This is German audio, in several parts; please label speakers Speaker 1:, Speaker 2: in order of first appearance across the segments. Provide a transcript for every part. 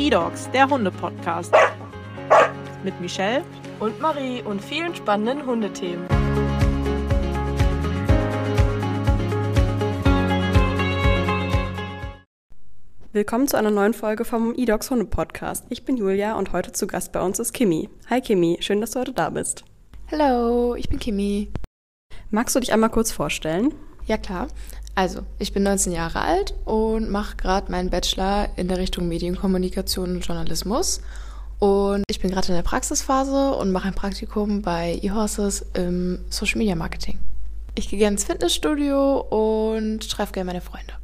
Speaker 1: E-Dogs, der Hunde-Podcast. Mit Michelle
Speaker 2: und Marie und vielen spannenden Hundethemen.
Speaker 3: Willkommen zu einer neuen Folge vom E-Dogs Hunde Podcast. Ich bin Julia und heute zu Gast bei uns ist Kimi. Hi Kimi, schön, dass du heute da bist.
Speaker 4: Hallo, ich bin Kimi.
Speaker 3: Magst du dich einmal kurz vorstellen?
Speaker 4: Ja, klar. Also, ich bin 19 Jahre alt und mache gerade meinen Bachelor in der Richtung Medienkommunikation und Journalismus. Und ich bin gerade in der Praxisphase und mache ein Praktikum bei eHorses im Social Media Marketing. Ich gehe gerne ins Fitnessstudio und treffe gerne meine Freunde.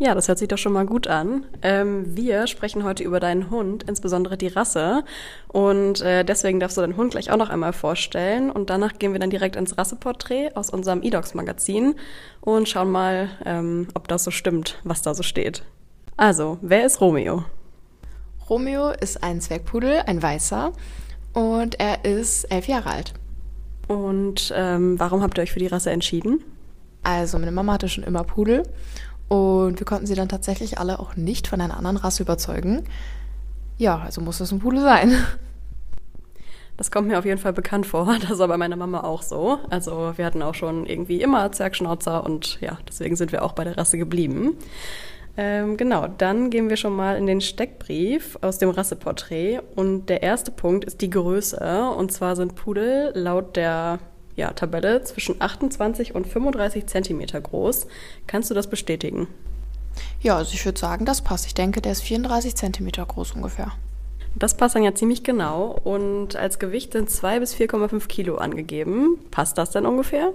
Speaker 3: Ja, das hört sich doch schon mal gut an. Ähm, wir sprechen heute über deinen Hund, insbesondere die Rasse. Und äh, deswegen darfst du deinen Hund gleich auch noch einmal vorstellen. Und danach gehen wir dann direkt ins Rasseporträt aus unserem eDogs-Magazin und schauen mal, ähm, ob das so stimmt, was da so steht. Also, wer ist Romeo?
Speaker 4: Romeo ist ein Zwergpudel, ein weißer. Und er ist elf Jahre alt.
Speaker 3: Und ähm, warum habt ihr euch für die Rasse entschieden?
Speaker 4: Also, meine Mama hatte schon immer Pudel. Und wir konnten sie dann tatsächlich alle auch nicht von einer anderen Rasse überzeugen. Ja, also muss es ein Pudel sein.
Speaker 3: Das kommt mir auf jeden Fall bekannt vor. Das war bei meiner Mama auch so. Also wir hatten auch schon irgendwie immer Zwergschnauzer und ja, deswegen sind wir auch bei der Rasse geblieben. Ähm, genau, dann gehen wir schon mal in den Steckbrief aus dem Rasseporträt. Und der erste Punkt ist die Größe. Und zwar sind Pudel laut der ja, Tabelle zwischen 28 und 35 Zentimeter groß. Kannst du das bestätigen?
Speaker 4: Ja, also ich würde sagen, das passt. Ich denke, der ist 34 Zentimeter groß ungefähr.
Speaker 3: Das passt dann ja ziemlich genau. Und als Gewicht sind 2 bis 4,5 Kilo angegeben. Passt das denn ungefähr?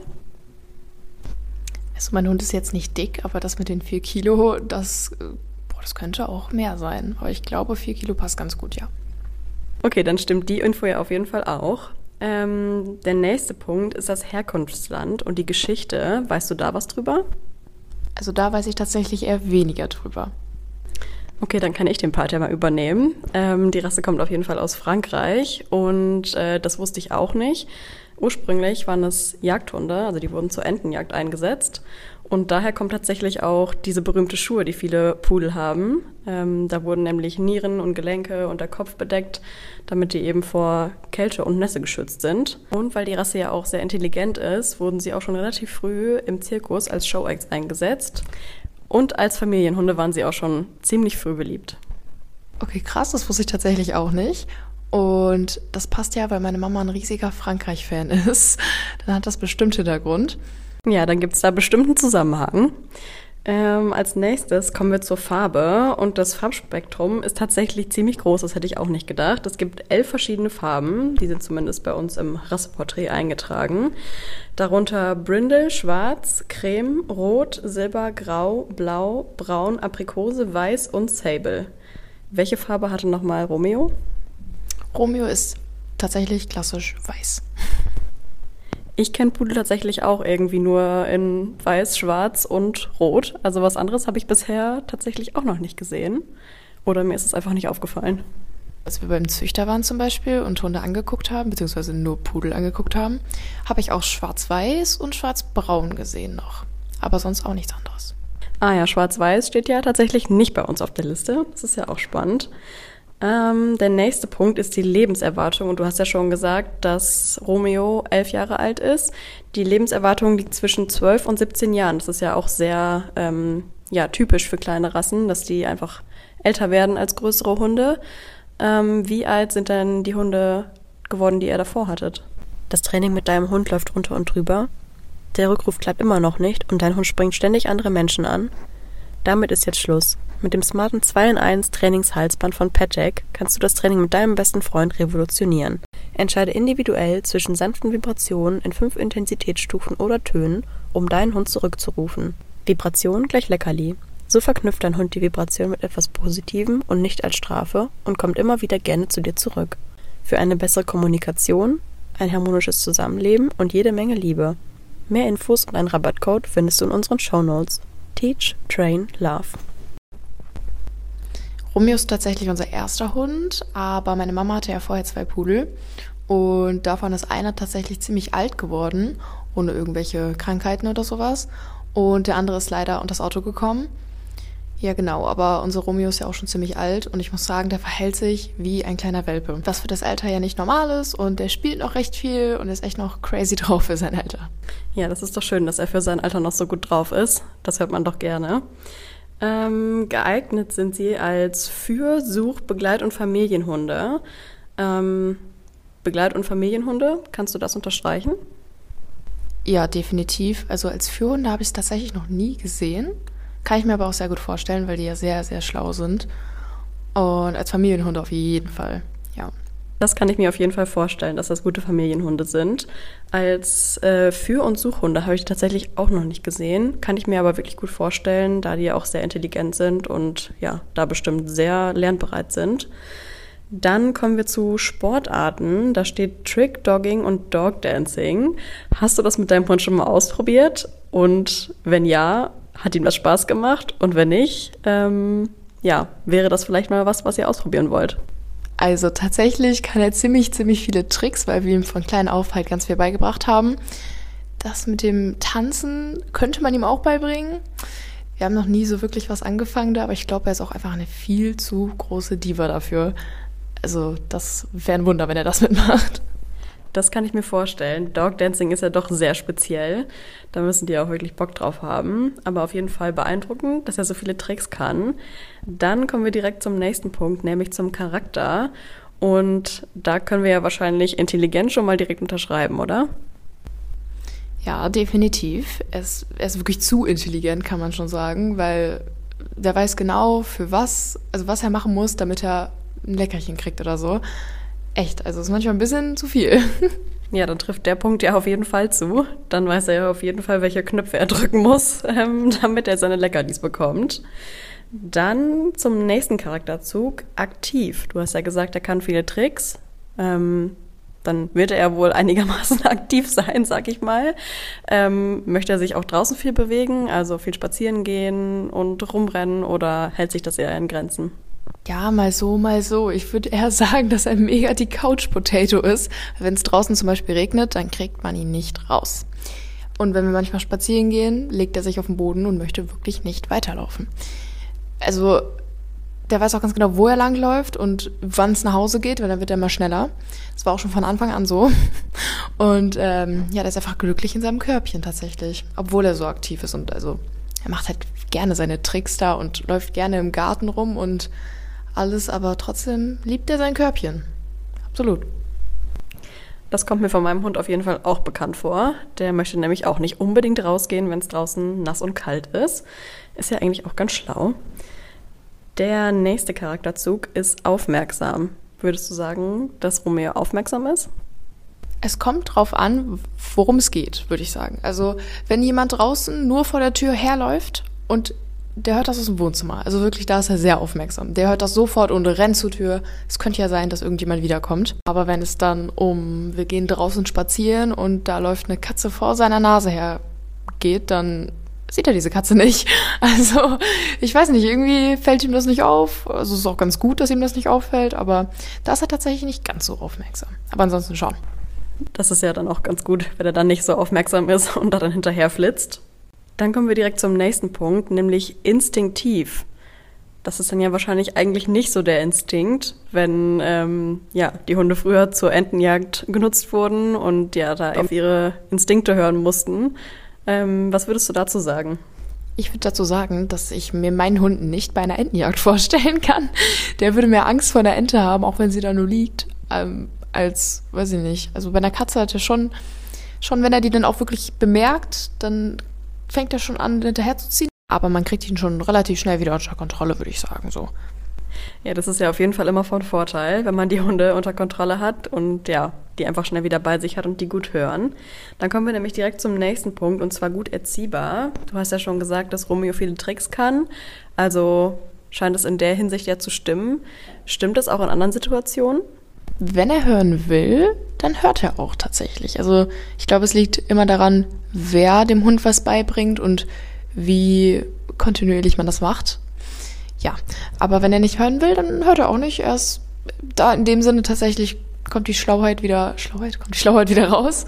Speaker 4: Also mein Hund ist jetzt nicht dick, aber das mit den 4 Kilo, das, äh, boah, das könnte auch mehr sein. Aber ich glaube, 4 Kilo passt ganz gut, ja.
Speaker 3: Okay, dann stimmt die Info ja auf jeden Fall auch. Ähm, der nächste Punkt ist das Herkunftsland und die Geschichte. Weißt du da was drüber?
Speaker 4: Also da weiß ich tatsächlich eher weniger drüber.
Speaker 3: Okay, dann kann ich den Part ja mal übernehmen. Ähm, die Rasse kommt auf jeden Fall aus Frankreich und äh, das wusste ich auch nicht. Ursprünglich waren es Jagdhunde, also die wurden zur Entenjagd eingesetzt. Und daher kommt tatsächlich auch diese berühmte Schuhe, die viele Pudel haben. Ähm, da wurden nämlich Nieren und Gelenke und der Kopf bedeckt, damit die eben vor Kälte und Nässe geschützt sind. Und weil die Rasse ja auch sehr intelligent ist, wurden sie auch schon relativ früh im Zirkus als Show-Acts eingesetzt. Und als Familienhunde waren sie auch schon ziemlich früh beliebt.
Speaker 4: Okay, krass, das wusste ich tatsächlich auch nicht. Und das passt ja, weil meine Mama ein riesiger Frankreich-Fan ist. Dann hat das bestimmt Hintergrund.
Speaker 3: Ja, dann gibt es da bestimmten Zusammenhang. Ähm, als nächstes kommen wir zur Farbe und das Farbspektrum ist tatsächlich ziemlich groß, das hätte ich auch nicht gedacht. Es gibt elf verschiedene Farben, die sind zumindest bei uns im Rasseporträt eingetragen. Darunter Brindle, Schwarz, Creme, Rot, Silber, Grau, Blau, Braun, Aprikose, Weiß und Sable. Welche Farbe hatte nochmal Romeo?
Speaker 4: Romeo ist tatsächlich klassisch weiß.
Speaker 3: Ich kenne Pudel tatsächlich auch irgendwie nur in weiß, schwarz und rot. Also was anderes habe ich bisher tatsächlich auch noch nicht gesehen. Oder mir ist es einfach nicht aufgefallen.
Speaker 4: Als wir beim Züchter waren zum Beispiel und Hunde angeguckt haben, beziehungsweise nur Pudel angeguckt haben, habe ich auch schwarz-weiß und schwarz-braun gesehen noch. Aber sonst auch nichts anderes.
Speaker 3: Ah ja, schwarz-weiß steht ja tatsächlich nicht bei uns auf der Liste. Das ist ja auch spannend. Ähm, der nächste Punkt ist die Lebenserwartung. Und du hast ja schon gesagt, dass Romeo elf Jahre alt ist. Die Lebenserwartung liegt zwischen zwölf und 17 Jahren. Das ist ja auch sehr ähm, ja, typisch für kleine Rassen, dass die einfach älter werden als größere Hunde. Ähm, wie alt sind denn die Hunde geworden, die ihr davor hattet?
Speaker 5: Das Training mit deinem Hund läuft runter und drüber. Der Rückruf klappt immer noch nicht und dein Hund springt ständig andere Menschen an. Damit ist jetzt Schluss. Mit dem smarten 2 in 1 Trainingshalsband von Patek kannst du das Training mit deinem besten Freund revolutionieren. Entscheide individuell zwischen sanften Vibrationen in fünf Intensitätsstufen oder Tönen, um deinen Hund zurückzurufen. Vibration gleich Leckerli. So verknüpft dein Hund die Vibration mit etwas Positivem und nicht als Strafe und kommt immer wieder gerne zu dir zurück. Für eine bessere Kommunikation, ein harmonisches Zusammenleben und jede Menge Liebe. Mehr Infos und einen Rabattcode findest du in unseren Shownotes. Teach, Train, Love.
Speaker 4: Romeo ist tatsächlich unser erster Hund, aber meine Mama hatte ja vorher zwei Pudel und davon ist einer tatsächlich ziemlich alt geworden, ohne irgendwelche Krankheiten oder sowas. Und der andere ist leider unter das Auto gekommen. Ja, genau, aber unser Romeo ist ja auch schon ziemlich alt und ich muss sagen, der verhält sich wie ein kleiner Welpe. Was für das Alter ja nicht normal ist und der spielt noch recht viel und ist echt noch crazy drauf für sein Alter.
Speaker 3: Ja, das ist doch schön, dass er für sein Alter noch so gut drauf ist. Das hört man doch gerne. Ähm, geeignet sind sie als Für-, Such-, Begleit- und Familienhunde. Ähm, Begleit- und Familienhunde, kannst du das unterstreichen?
Speaker 4: Ja, definitiv. Also als Führhunde habe ich es tatsächlich noch nie gesehen. Kann ich mir aber auch sehr gut vorstellen, weil die ja sehr, sehr schlau sind. Und als Familienhunde auf jeden Fall, ja.
Speaker 3: Das kann ich mir auf jeden Fall vorstellen, dass das gute Familienhunde sind. Als äh, Für- und Suchhunde habe ich tatsächlich auch noch nicht gesehen. Kann ich mir aber wirklich gut vorstellen, da die ja auch sehr intelligent sind und ja, da bestimmt sehr lernbereit sind. Dann kommen wir zu Sportarten. Da steht Trick Dogging und Dog Dancing. Hast du das mit deinem Hund schon mal ausprobiert? Und wenn ja, hat ihm das Spaß gemacht? Und wenn nicht, ähm, ja, wäre das vielleicht mal was, was ihr ausprobieren wollt?
Speaker 4: Also tatsächlich kann er ziemlich, ziemlich viele Tricks, weil wir ihm von klein auf halt ganz viel beigebracht haben. Das mit dem Tanzen könnte man ihm auch beibringen. Wir haben noch nie so wirklich was angefangen da, aber ich glaube, er ist auch einfach eine viel zu große Diva dafür. Also das wäre ein Wunder, wenn er das mitmacht.
Speaker 3: Das kann ich mir vorstellen. Dog Dancing ist ja doch sehr speziell. Da müssen die auch wirklich Bock drauf haben. Aber auf jeden Fall beeindruckend, dass er so viele Tricks kann. Dann kommen wir direkt zum nächsten Punkt, nämlich zum Charakter. Und da können wir ja wahrscheinlich intelligent schon mal direkt unterschreiben, oder?
Speaker 4: Ja, definitiv. Er ist, er ist wirklich zu intelligent, kann man schon sagen, weil der weiß genau, für was, also was er machen muss, damit er ein Leckerchen kriegt oder so. Echt, also ist manchmal ein bisschen zu viel.
Speaker 3: Ja, dann trifft der Punkt ja auf jeden Fall zu. Dann weiß er ja auf jeden Fall, welche Knöpfe er drücken muss, ähm, damit er seine Leckerlis bekommt. Dann zum nächsten Charakterzug, aktiv. Du hast ja gesagt, er kann viele Tricks. Ähm, dann wird er wohl einigermaßen aktiv sein, sag ich mal. Ähm, möchte er sich auch draußen viel bewegen, also viel spazieren gehen und rumrennen oder hält sich das eher in Grenzen?
Speaker 4: Ja, mal so, mal so. Ich würde eher sagen, dass er mega die Couch-Potato ist. Wenn es draußen zum Beispiel regnet, dann kriegt man ihn nicht raus. Und wenn wir manchmal spazieren gehen, legt er sich auf den Boden und möchte wirklich nicht weiterlaufen. Also, der weiß auch ganz genau, wo er langläuft und wann es nach Hause geht, weil dann wird er immer schneller. Das war auch schon von Anfang an so. Und ähm, ja, der ist einfach glücklich in seinem Körbchen tatsächlich, obwohl er so aktiv ist und also er macht halt gerne seine Tricks da und läuft gerne im Garten rum und alles, aber trotzdem liebt er sein Körbchen. Absolut.
Speaker 3: Das kommt mir von meinem Hund auf jeden Fall auch bekannt vor. Der möchte nämlich auch nicht unbedingt rausgehen, wenn es draußen nass und kalt ist. Ist ja eigentlich auch ganz schlau. Der nächste Charakterzug ist aufmerksam. Würdest du sagen, dass Romeo aufmerksam ist?
Speaker 4: Es kommt drauf an, worum es geht, würde ich sagen. Also, wenn jemand draußen nur vor der Tür herläuft und der hört das aus dem Wohnzimmer. Also wirklich, da ist er sehr aufmerksam. Der hört das sofort und rennt zur Tür. Es könnte ja sein, dass irgendjemand wiederkommt. Aber wenn es dann um, wir gehen draußen spazieren und da läuft eine Katze vor seiner Nase her geht, dann sieht er diese Katze nicht. Also, ich weiß nicht, irgendwie fällt ihm das nicht auf. Also, es ist auch ganz gut, dass ihm das nicht auffällt, aber da ist er tatsächlich nicht ganz so aufmerksam. Aber ansonsten schon.
Speaker 3: Das ist ja dann auch ganz gut, wenn er dann nicht so aufmerksam ist und da dann hinterher flitzt. Dann kommen wir direkt zum nächsten Punkt, nämlich instinktiv. Das ist dann ja wahrscheinlich eigentlich nicht so der Instinkt, wenn ähm, ja die Hunde früher zur Entenjagd genutzt wurden und ja da auf ihre Instinkte hören mussten. Ähm, was würdest du dazu sagen?
Speaker 4: Ich würde dazu sagen, dass ich mir meinen Hund nicht bei einer Entenjagd vorstellen kann. Der würde mehr Angst vor einer Ente haben, auch wenn sie da nur liegt, ähm, als, weiß ich nicht. Also bei einer Katze hat er schon, schon wenn er die dann auch wirklich bemerkt, dann fängt er schon an, hinterherzuziehen. Aber man kriegt ihn schon relativ schnell wieder unter Kontrolle, würde ich sagen, so.
Speaker 3: Ja, das ist ja auf jeden Fall immer von Vorteil, wenn man die Hunde unter Kontrolle hat und ja, die einfach schnell wieder bei sich hat und die gut hören. Dann kommen wir nämlich direkt zum nächsten Punkt und zwar gut erziehbar. Du hast ja schon gesagt, dass Romeo viele Tricks kann. Also scheint es in der Hinsicht ja zu stimmen. Stimmt es auch in anderen Situationen?
Speaker 4: Wenn er hören will, dann hört er auch tatsächlich. Also ich glaube, es liegt immer daran, wer dem Hund was beibringt und wie kontinuierlich man das macht. Ja, aber wenn er nicht hören will, dann hört er auch nicht. Er ist da in dem Sinne tatsächlich kommt die Schlauheit wieder, Schlauheit, kommt die Schlauheit wieder raus.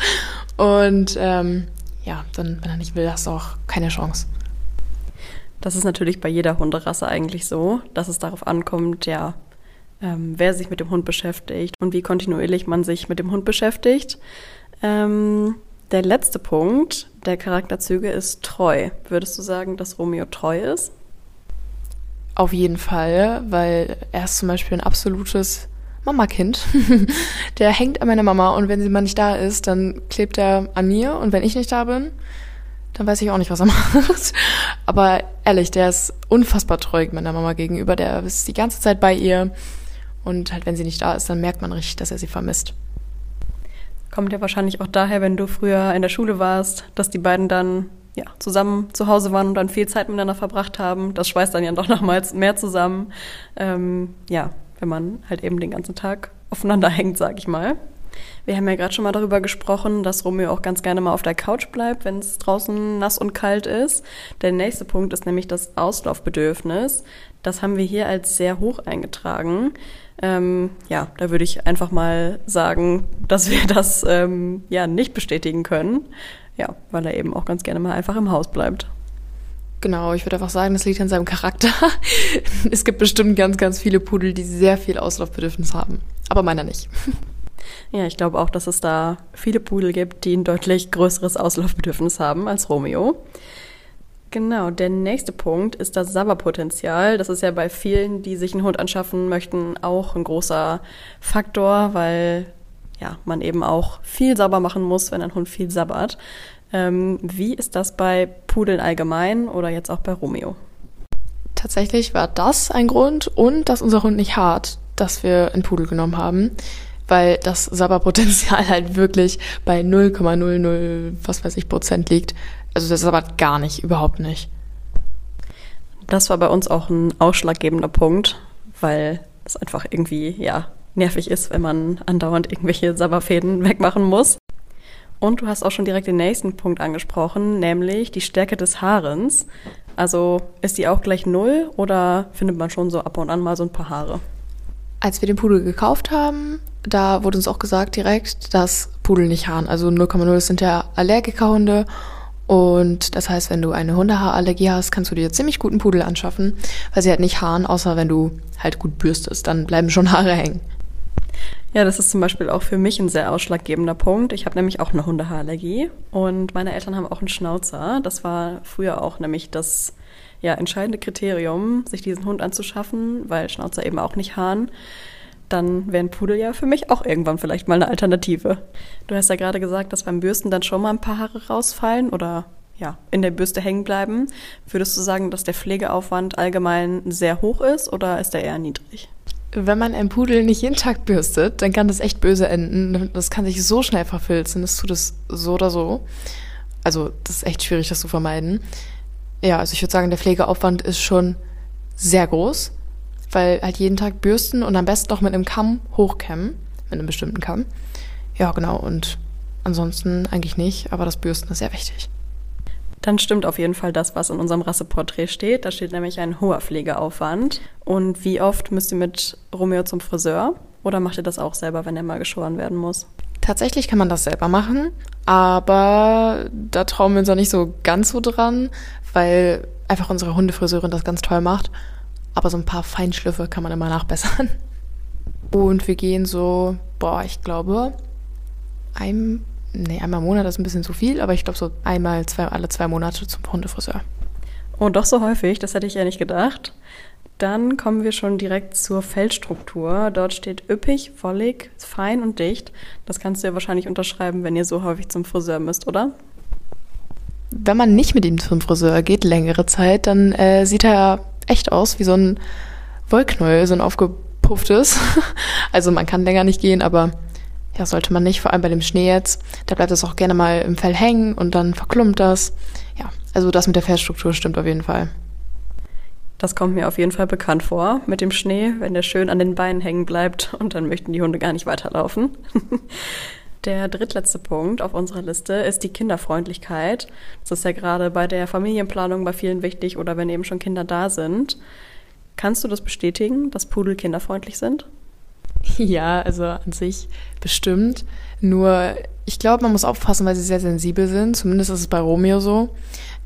Speaker 4: Und ähm, ja, dann, wenn er nicht will, hast du auch keine Chance.
Speaker 3: Das ist natürlich bei jeder Hunderasse eigentlich so, dass es darauf ankommt, ja, ähm, wer sich mit dem Hund beschäftigt und wie kontinuierlich man sich mit dem Hund beschäftigt. Ähm, der letzte Punkt der Charakterzüge ist treu. Würdest du sagen, dass Romeo treu ist?
Speaker 4: Auf jeden Fall, weil er ist zum Beispiel ein absolutes Mama-Kind. der hängt an meiner Mama und wenn sie mal nicht da ist, dann klebt er an mir und wenn ich nicht da bin, dann weiß ich auch nicht, was er macht. Aber ehrlich, der ist unfassbar treu meiner Mama gegenüber. Der ist die ganze Zeit bei ihr und halt, wenn sie nicht da ist, dann merkt man richtig, dass er sie vermisst.
Speaker 3: Kommt ja wahrscheinlich auch daher, wenn du früher in der Schule warst, dass die beiden dann ja, zusammen zu Hause waren und dann viel Zeit miteinander verbracht haben. Das schweißt dann ja doch nochmals mehr zusammen. Ähm, ja, wenn man halt eben den ganzen Tag aufeinander hängt, sag ich mal. Wir haben ja gerade schon mal darüber gesprochen, dass Romeo auch ganz gerne mal auf der Couch bleibt, wenn es draußen nass und kalt ist. Der nächste Punkt ist nämlich das Auslaufbedürfnis. Das haben wir hier als sehr hoch eingetragen. Ähm, ja, da würde ich einfach mal sagen, dass wir das ähm, ja nicht bestätigen können. Ja, weil er eben auch ganz gerne mal einfach im Haus bleibt.
Speaker 4: Genau, ich würde einfach sagen, das liegt an seinem Charakter. es gibt bestimmt ganz, ganz viele Pudel, die sehr viel Auslaufbedürfnis haben. Aber meiner nicht.
Speaker 3: Ja, ich glaube auch, dass es da viele Pudel gibt, die ein deutlich größeres Auslaufbedürfnis haben als Romeo. Genau, der nächste Punkt ist das Sabberpotenzial. Das ist ja bei vielen, die sich einen Hund anschaffen möchten, auch ein großer Faktor, weil ja, man eben auch viel sauber machen muss, wenn ein Hund viel sabbert. Ähm, wie ist das bei Pudeln allgemein oder jetzt auch bei Romeo?
Speaker 4: Tatsächlich war das ein Grund und dass unser Hund nicht hart, dass wir einen Pudel genommen haben, weil das Sabberpotenzial halt wirklich bei 0,00 was weiß ich Prozent liegt. Also das sabbert gar nicht, überhaupt nicht.
Speaker 3: Das war bei uns auch ein ausschlaggebender Punkt, weil es einfach irgendwie, ja, nervig ist, wenn man andauernd irgendwelche Sabberfäden wegmachen muss. Und du hast auch schon direkt den nächsten Punkt angesprochen, nämlich die Stärke des Haarens. Also ist die auch gleich null oder findet man schon so ab und an mal so ein paar Haare?
Speaker 4: Als wir den Pudel gekauft haben, da wurde uns auch gesagt direkt, dass Pudel nicht haaren. Also 0,0 sind ja Allergikerhunde. Und das heißt, wenn du eine Hundehaarallergie hast, kannst du dir ziemlich guten Pudel anschaffen, weil sie halt nicht haaren, außer wenn du halt gut bürstest. Dann bleiben schon Haare hängen.
Speaker 3: Ja, das ist zum Beispiel auch für mich ein sehr ausschlaggebender Punkt. Ich habe nämlich auch eine Hundehaarallergie und meine Eltern haben auch einen Schnauzer. Das war früher auch nämlich das ja, entscheidende Kriterium, sich diesen Hund anzuschaffen, weil Schnauzer eben auch nicht haaren. Dann wären Pudel ja für mich auch irgendwann vielleicht mal eine Alternative. Du hast ja gerade gesagt, dass beim Bürsten dann schon mal ein paar Haare rausfallen oder ja, in der Bürste hängen bleiben. Würdest du sagen, dass der Pflegeaufwand allgemein sehr hoch ist oder ist der eher niedrig?
Speaker 4: wenn man einen Pudel nicht jeden Tag bürstet, dann kann das echt böse enden. Das kann sich so schnell verfilzen. Das tut es so oder so. Also, das ist echt schwierig, das zu vermeiden. Ja, also ich würde sagen, der Pflegeaufwand ist schon sehr groß, weil halt jeden Tag bürsten und am besten noch mit einem Kamm hochkämmen, mit einem bestimmten Kamm. Ja, genau. Und ansonsten eigentlich nicht, aber das Bürsten ist sehr wichtig
Speaker 3: dann stimmt auf jeden Fall das, was in unserem Rasseporträt steht. Da steht nämlich ein hoher Pflegeaufwand. Und wie oft müsst ihr mit Romeo zum Friseur? Oder macht ihr das auch selber, wenn er mal geschoren werden muss?
Speaker 4: Tatsächlich kann man das selber machen, aber da trauen wir uns auch nicht so ganz so dran, weil einfach unsere Hundefriseurin das ganz toll macht. Aber so ein paar Feinschliffe kann man immer nachbessern. Und wir gehen so, boah, ich glaube, ein nee, einmal im Monat ist ein bisschen zu viel, aber ich glaube so einmal, zwei, alle zwei Monate zum Hundefriseur.
Speaker 3: Oh, doch so häufig, das hätte ich ja nicht gedacht. Dann kommen wir schon direkt zur Fellstruktur. Dort steht üppig, wollig, fein und dicht. Das kannst du ja wahrscheinlich unterschreiben, wenn ihr so häufig zum Friseur müsst, oder?
Speaker 4: Wenn man nicht mit ihm zum Friseur geht, längere Zeit, dann äh, sieht er echt aus wie so ein Wollknäuel, so ein aufgepufftes. also man kann länger nicht gehen, aber ja, sollte man nicht, vor allem bei dem Schnee jetzt. Da bleibt es auch gerne mal im Fell hängen und dann verklumpt das. Ja, also das mit der Fellstruktur stimmt auf jeden Fall.
Speaker 3: Das kommt mir auf jeden Fall bekannt vor mit dem Schnee, wenn der schön an den Beinen hängen bleibt und dann möchten die Hunde gar nicht weiterlaufen. Der drittletzte Punkt auf unserer Liste ist die Kinderfreundlichkeit. Das ist ja gerade bei der Familienplanung bei vielen wichtig oder wenn eben schon Kinder da sind. Kannst du das bestätigen, dass Pudel kinderfreundlich sind?
Speaker 4: Ja, also an sich bestimmt. Nur, ich glaube, man muss aufpassen, weil sie sehr sensibel sind. Zumindest ist es bei Romeo so.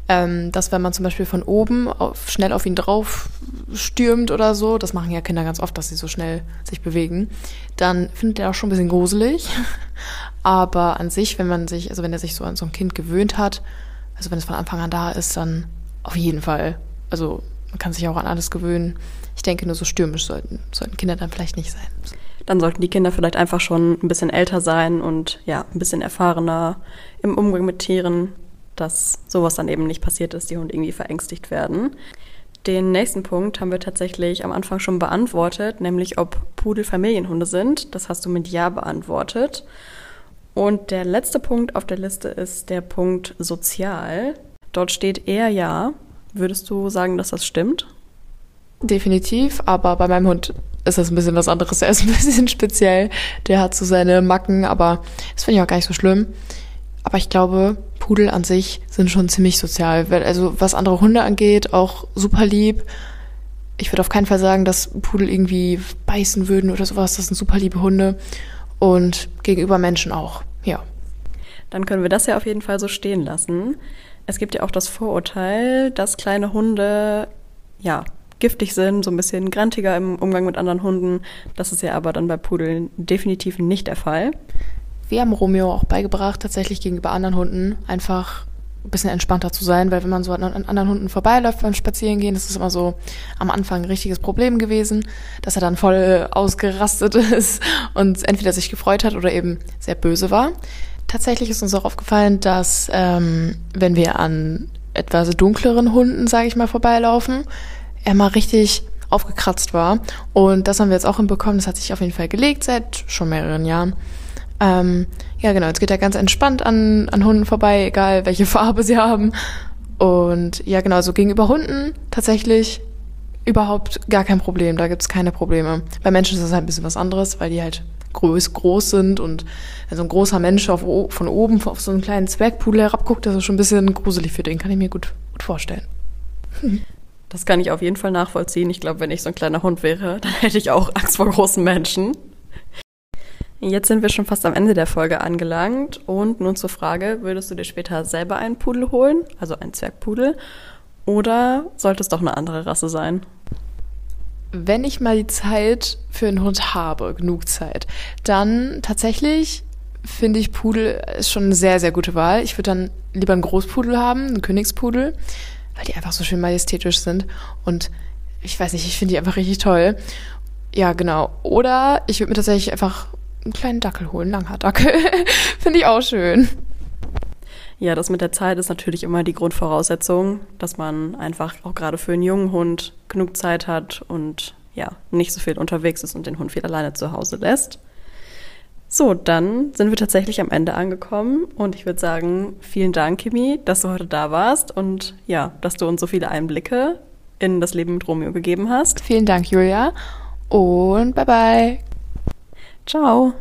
Speaker 4: Ähm, dass wenn man zum Beispiel von oben auf, schnell auf ihn drauf stürmt oder so, das machen ja Kinder ganz oft, dass sie so schnell sich bewegen, dann findet er auch schon ein bisschen gruselig. Aber an sich, wenn man sich, also wenn er sich so an so ein Kind gewöhnt hat, also wenn es von Anfang an da ist, dann auf jeden Fall. Also man kann sich auch an alles gewöhnen. Ich denke, nur so stürmisch sollten, sollten Kinder dann vielleicht nicht sein.
Speaker 3: Dann sollten die Kinder vielleicht einfach schon ein bisschen älter sein und ja, ein bisschen erfahrener im Umgang mit Tieren, dass sowas dann eben nicht passiert ist, die Hunde irgendwie verängstigt werden. Den nächsten Punkt haben wir tatsächlich am Anfang schon beantwortet, nämlich ob Pudel Familienhunde sind. Das hast du mit Ja beantwortet. Und der letzte Punkt auf der Liste ist der Punkt sozial. Dort steht eher Ja. Würdest du sagen, dass das stimmt?
Speaker 4: Definitiv, aber bei meinem Hund ist das ein bisschen was anderes. Er ist ein bisschen speziell. Der hat so seine Macken, aber das finde ich auch gar nicht so schlimm. Aber ich glaube, Pudel an sich sind schon ziemlich sozial. Also was andere Hunde angeht, auch super lieb. Ich würde auf keinen Fall sagen, dass Pudel irgendwie beißen würden oder sowas. Das sind super liebe Hunde. Und gegenüber Menschen auch, ja.
Speaker 3: Dann können wir das ja auf jeden Fall so stehen lassen. Es gibt ja auch das Vorurteil, dass kleine Hunde, ja, giftig sind, so ein bisschen grantiger im Umgang mit anderen Hunden. Das ist ja aber dann bei Pudeln definitiv nicht der Fall.
Speaker 4: Wir haben Romeo auch beigebracht, tatsächlich gegenüber anderen Hunden einfach ein bisschen entspannter zu sein, weil wenn man so an anderen Hunden vorbeiläuft beim Spazierengehen, das ist immer so am Anfang ein richtiges Problem gewesen, dass er dann voll ausgerastet ist und entweder sich gefreut hat oder eben sehr böse war. Tatsächlich ist uns auch aufgefallen, dass ähm, wenn wir an etwas dunkleren Hunden, sage ich mal, vorbeilaufen, er mal richtig aufgekratzt war. Und das haben wir jetzt auch hinbekommen. Das hat sich auf jeden Fall gelegt seit schon mehreren Jahren. Ähm, ja, genau. Jetzt geht er ganz entspannt an, an Hunden vorbei, egal welche Farbe sie haben. Und ja, genau, so gegenüber Hunden tatsächlich überhaupt gar kein Problem. Da gibt's keine Probleme. Bei Menschen ist das halt ein bisschen was anderes, weil die halt groß, groß sind und so ein großer Mensch auf, von oben auf so einen kleinen Zwergpudel herabguckt, das ist schon ein bisschen gruselig für den, kann ich mir gut, gut vorstellen.
Speaker 3: Das kann ich auf jeden Fall nachvollziehen. Ich glaube, wenn ich so ein kleiner Hund wäre, dann hätte ich auch Angst vor großen Menschen. Jetzt sind wir schon fast am Ende der Folge angelangt und nun zur Frage, würdest du dir später selber einen Pudel holen, also einen Zwergpudel, oder sollte es doch eine andere Rasse sein?
Speaker 4: Wenn ich mal die Zeit für einen Hund habe, genug Zeit, dann tatsächlich finde ich Pudel ist schon eine sehr, sehr gute Wahl. Ich würde dann lieber einen Großpudel haben, einen Königspudel, weil die einfach so schön majestätisch sind und ich weiß nicht, ich finde die einfach richtig toll. Ja, genau. Oder ich würde mir tatsächlich einfach einen kleinen Dackel holen, langer Dackel. Finde ich auch schön.
Speaker 3: Ja, das mit der Zeit ist natürlich immer die Grundvoraussetzung, dass man einfach auch gerade für einen jungen Hund genug Zeit hat und ja, nicht so viel unterwegs ist und den Hund viel alleine zu Hause lässt. So, dann sind wir tatsächlich am Ende angekommen und ich würde sagen, vielen Dank, Kimi, dass du heute da warst und ja, dass du uns so viele Einblicke in das Leben mit Romeo gegeben hast.
Speaker 4: Vielen Dank, Julia und bye bye.
Speaker 3: Ciao.